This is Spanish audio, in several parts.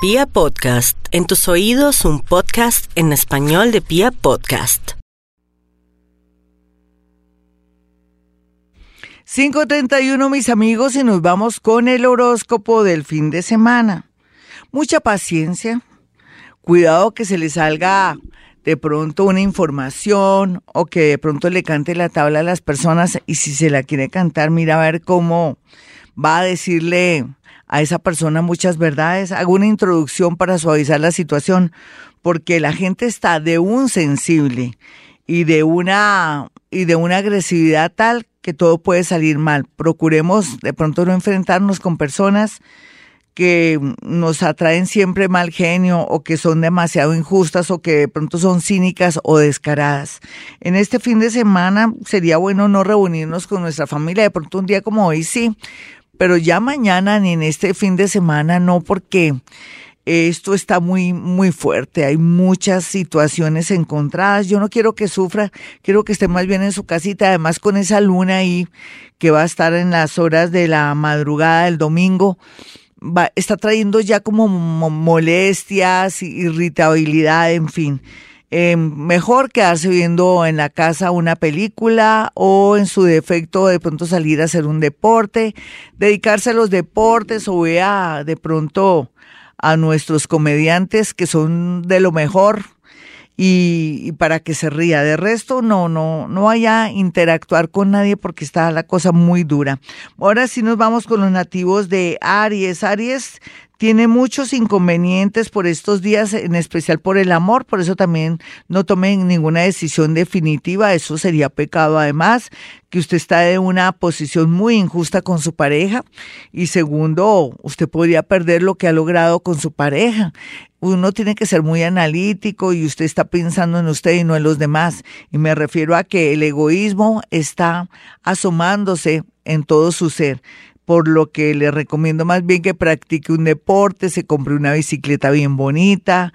Pia Podcast, en tus oídos un podcast en español de Pia Podcast. 5.31 mis amigos y nos vamos con el horóscopo del fin de semana. Mucha paciencia, cuidado que se le salga de pronto una información o que de pronto le cante la tabla a las personas y si se la quiere cantar, mira a ver cómo va a decirle a esa persona muchas verdades. Hago una introducción para suavizar la situación, porque la gente está de un sensible y de una y de una agresividad tal que todo puede salir mal. Procuremos de pronto no enfrentarnos con personas que nos atraen siempre mal genio o que son demasiado injustas o que de pronto son cínicas o descaradas. En este fin de semana sería bueno no reunirnos con nuestra familia, de pronto un día como hoy sí, pero ya mañana ni en este fin de semana no, porque esto está muy, muy fuerte. Hay muchas situaciones encontradas. Yo no quiero que sufra, quiero que esté más bien en su casita. Además, con esa luna ahí que va a estar en las horas de la madrugada del domingo, va, está trayendo ya como molestias, irritabilidad, en fin. Eh, mejor quedarse viendo en la casa una película o en su defecto de pronto salir a hacer un deporte, dedicarse a los deportes o vea de pronto a nuestros comediantes que son de lo mejor y, para que se ría. De resto, no, no, no vaya a interactuar con nadie porque está la cosa muy dura. Ahora sí nos vamos con los nativos de Aries. Aries tiene muchos inconvenientes por estos días, en especial por el amor, por eso también no tomen ninguna decisión definitiva, eso sería pecado además, que usted está en una posición muy injusta con su pareja y segundo, usted podría perder lo que ha logrado con su pareja. Uno tiene que ser muy analítico y usted está pensando en usted y no en los demás. Y me refiero a que el egoísmo está asomándose en todo su ser por lo que le recomiendo más bien que practique un deporte, se compre una bicicleta bien bonita,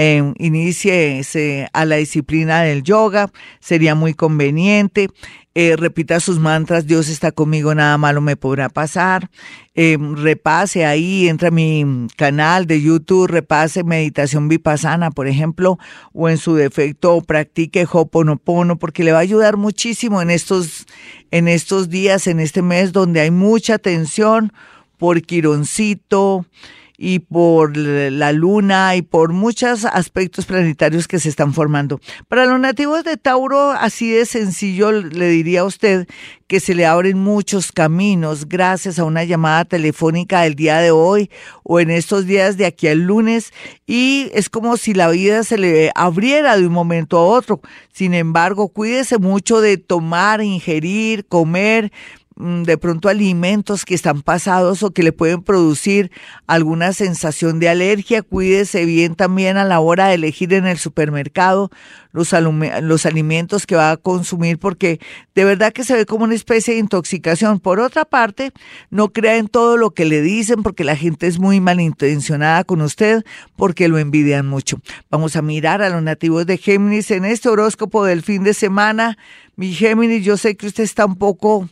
eh, inicie a la disciplina del yoga, sería muy conveniente. Eh, repita sus mantras, Dios está conmigo, nada malo me podrá pasar. Eh, repase ahí, entra a mi canal de YouTube, repase meditación vipassana, por ejemplo, o en su defecto practique Hoponopono, porque le va a ayudar muchísimo en estos, en estos días, en este mes donde hay mucha tensión por Quironcito, y por la luna y por muchos aspectos planetarios que se están formando. Para los nativos de Tauro, así de sencillo le diría a usted que se le abren muchos caminos gracias a una llamada telefónica del día de hoy o en estos días de aquí al lunes y es como si la vida se le abriera de un momento a otro. Sin embargo, cuídese mucho de tomar, ingerir, comer de pronto alimentos que están pasados o que le pueden producir alguna sensación de alergia. Cuídese bien también a la hora de elegir en el supermercado los, los alimentos que va a consumir porque de verdad que se ve como una especie de intoxicación. Por otra parte, no crea en todo lo que le dicen porque la gente es muy malintencionada con usted porque lo envidian mucho. Vamos a mirar a los nativos de Géminis en este horóscopo del fin de semana. Mi Géminis, yo sé que usted está un poco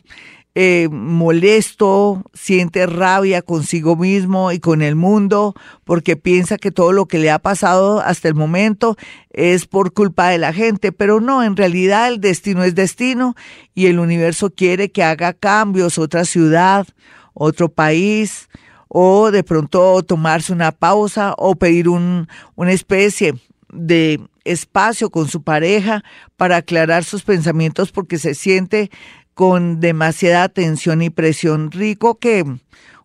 eh, molesto, siente rabia consigo mismo y con el mundo porque piensa que todo lo que le ha pasado hasta el momento es por culpa de la gente, pero no, en realidad el destino es destino y el universo quiere que haga cambios, otra ciudad, otro país o de pronto tomarse una pausa o pedir un, una especie de espacio con su pareja para aclarar sus pensamientos porque se siente con demasiada tensión y presión. Rico que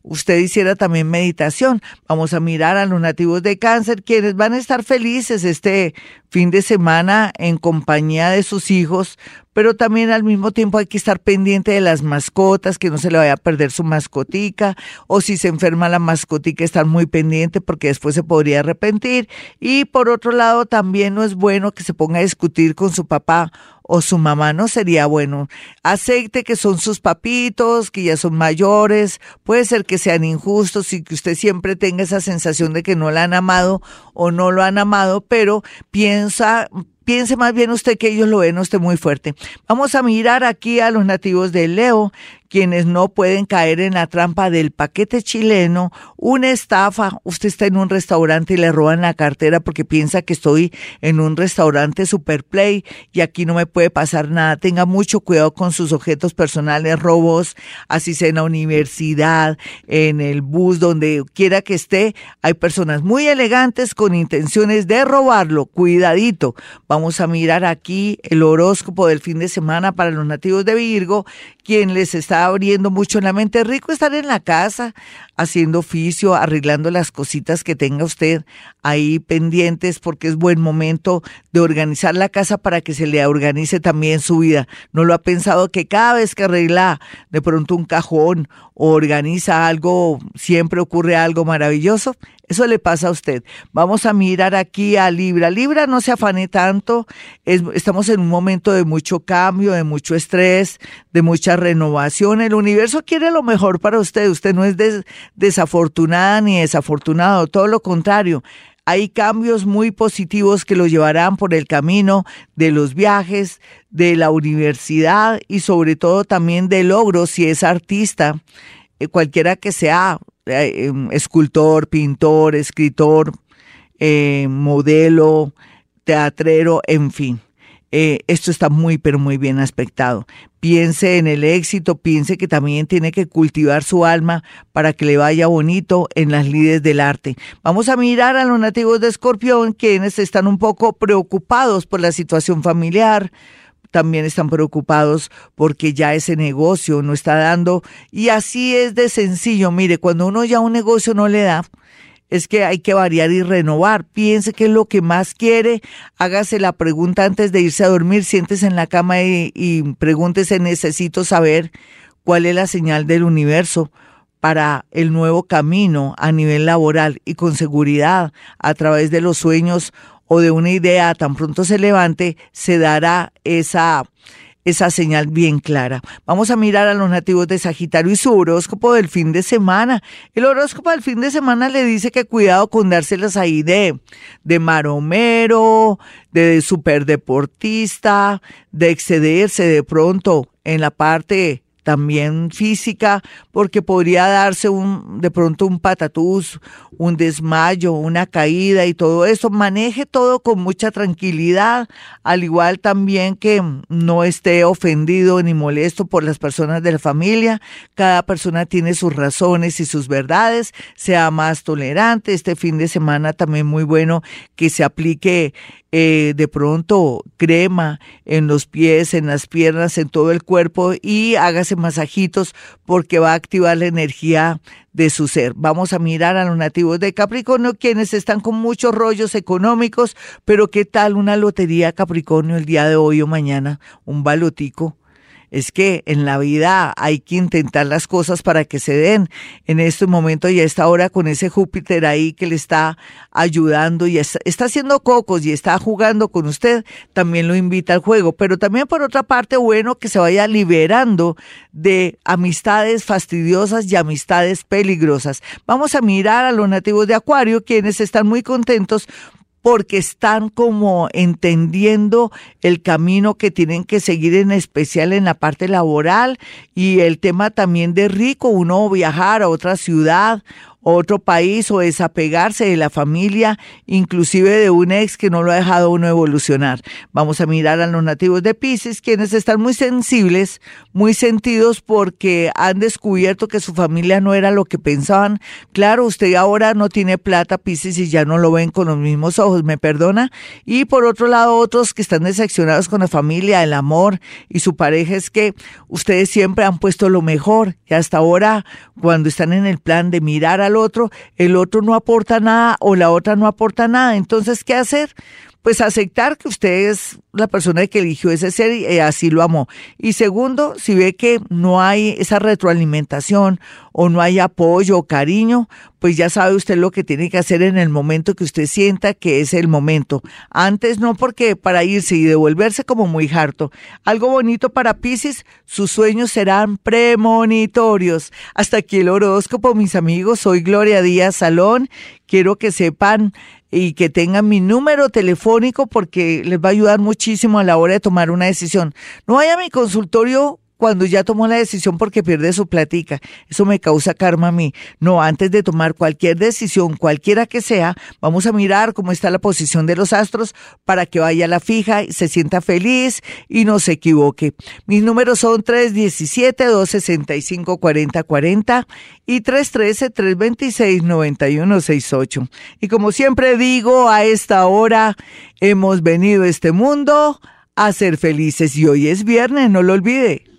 usted hiciera también meditación. Vamos a mirar a los nativos de cáncer, quienes van a estar felices este fin de semana en compañía de sus hijos, pero también al mismo tiempo hay que estar pendiente de las mascotas, que no se le vaya a perder su mascotica, o si se enferma la mascotica, estar muy pendiente porque después se podría arrepentir. Y por otro lado, también no es bueno que se ponga a discutir con su papá o su mamá no sería bueno. Acepte que son sus papitos, que ya son mayores, puede ser que sean injustos y que usted siempre tenga esa sensación de que no la han amado o no lo han amado, pero piensa piense más bien usted que ellos lo ven usted muy fuerte. Vamos a mirar aquí a los nativos de Leo, quienes no pueden caer en la trampa del paquete chileno, una estafa, usted está en un restaurante y le roban la cartera porque piensa que estoy en un restaurante super play y aquí no me puede pasar nada. Tenga mucho cuidado con sus objetos personales, robos, así sea en la universidad, en el bus, donde quiera que esté. Hay personas muy elegantes con intenciones de robarlo. Cuidadito. Vamos a mirar aquí el horóscopo del fin de semana para los nativos de Virgo, quien les está abriendo mucho en la mente. rico estar en la casa haciendo oficio, arreglando las cositas que tenga usted ahí pendientes porque es buen momento de organizar la casa para que se le organice también su vida. ¿No lo ha pensado que cada vez que arregla de pronto un cajón o organiza algo, siempre ocurre algo maravilloso? Eso le pasa a usted. Vamos a mirar aquí a Libra. Libra, no se afane tanto. estamos en un momento de mucho cambio, de mucho estrés, de mucha renovación. El universo quiere lo mejor para usted. Usted no es desafortunada ni desafortunado. Todo lo contrario. Hay cambios muy positivos que lo llevarán por el camino de los viajes, de la universidad y sobre todo también de logros si es artista, eh, cualquiera que sea, eh, em, escultor, pintor, escritor, eh, modelo, teatrero, en fin. Eh, esto está muy, pero muy bien aspectado. Piense en el éxito, piense que también tiene que cultivar su alma para que le vaya bonito en las lides del arte. Vamos a mirar a los nativos de Escorpión, quienes están un poco preocupados por la situación familiar, también están preocupados porque ya ese negocio no está dando. Y así es de sencillo. Mire, cuando uno ya un negocio no le da, es que hay que variar y renovar. Piense qué es lo que más quiere. Hágase la pregunta antes de irse a dormir. Siéntese en la cama y, y pregúntese, necesito saber cuál es la señal del universo para el nuevo camino a nivel laboral y con seguridad a través de los sueños o de una idea tan pronto se levante, se dará esa, esa señal bien clara. Vamos a mirar a los nativos de Sagitario y su horóscopo del fin de semana. El horóscopo del fin de semana le dice que cuidado con dárselas ahí de, de maromero, de superdeportista, de excederse de pronto en la parte también física, porque podría darse un, de pronto un patatús, un desmayo, una caída y todo eso. Maneje todo con mucha tranquilidad, al igual también que no esté ofendido ni molesto por las personas de la familia. Cada persona tiene sus razones y sus verdades. Sea más tolerante. Este fin de semana también muy bueno que se aplique eh, de pronto crema en los pies, en las piernas, en todo el cuerpo y hágase masajitos porque va a activar la energía de su ser. Vamos a mirar a los nativos de Capricornio, quienes están con muchos rollos económicos, pero ¿qué tal una lotería Capricornio el día de hoy o mañana? Un balotico es que en la vida hay que intentar las cosas para que se den. En este momento y a esta hora con ese Júpiter ahí que le está ayudando y está, haciendo cocos y está jugando con usted, también lo invita al juego. Pero también por otra parte, bueno, que se vaya liberando de amistades fastidiosas y amistades peligrosas. Vamos a mirar a los nativos de Acuario, quienes están muy contentos porque están como entendiendo el camino que tienen que seguir en especial en la parte laboral y el tema también de rico, uno viajar a otra ciudad otro país o desapegarse de la familia, inclusive de un ex que no lo ha dejado uno evolucionar. Vamos a mirar a los nativos de Pisces, quienes están muy sensibles, muy sentidos porque han descubierto que su familia no era lo que pensaban. Claro, usted ahora no tiene plata, Pisces, y ya no lo ven con los mismos ojos, me perdona. Y por otro lado, otros que están decepcionados con la familia, el amor y su pareja es que ustedes siempre han puesto lo mejor y hasta ahora, cuando están en el plan de mirar a otro, el otro no aporta nada o la otra no aporta nada. Entonces, ¿qué hacer? Pues aceptar que usted es la persona que eligió ese ser y así lo amó. Y segundo, si ve que no hay esa retroalimentación o no hay apoyo o cariño, pues ya sabe usted lo que tiene que hacer en el momento que usted sienta que es el momento. Antes no porque para irse y devolverse como muy harto. Algo bonito para Pisces, sus sueños serán premonitorios. Hasta aquí el horóscopo, mis amigos. Soy Gloria Díaz Salón. Quiero que sepan y que tengan mi número telefónico porque les va a ayudar muchísimo a la hora de tomar una decisión. No vaya a mi consultorio cuando ya tomó la decisión porque pierde su platica. Eso me causa karma a mí. No, antes de tomar cualquier decisión, cualquiera que sea, vamos a mirar cómo está la posición de los astros para que vaya a la fija y se sienta feliz y no se equivoque. Mis números son 317-265-4040 y 313-326-9168. Y como siempre digo, a esta hora hemos venido a este mundo a ser felices y hoy es viernes, no lo olvide.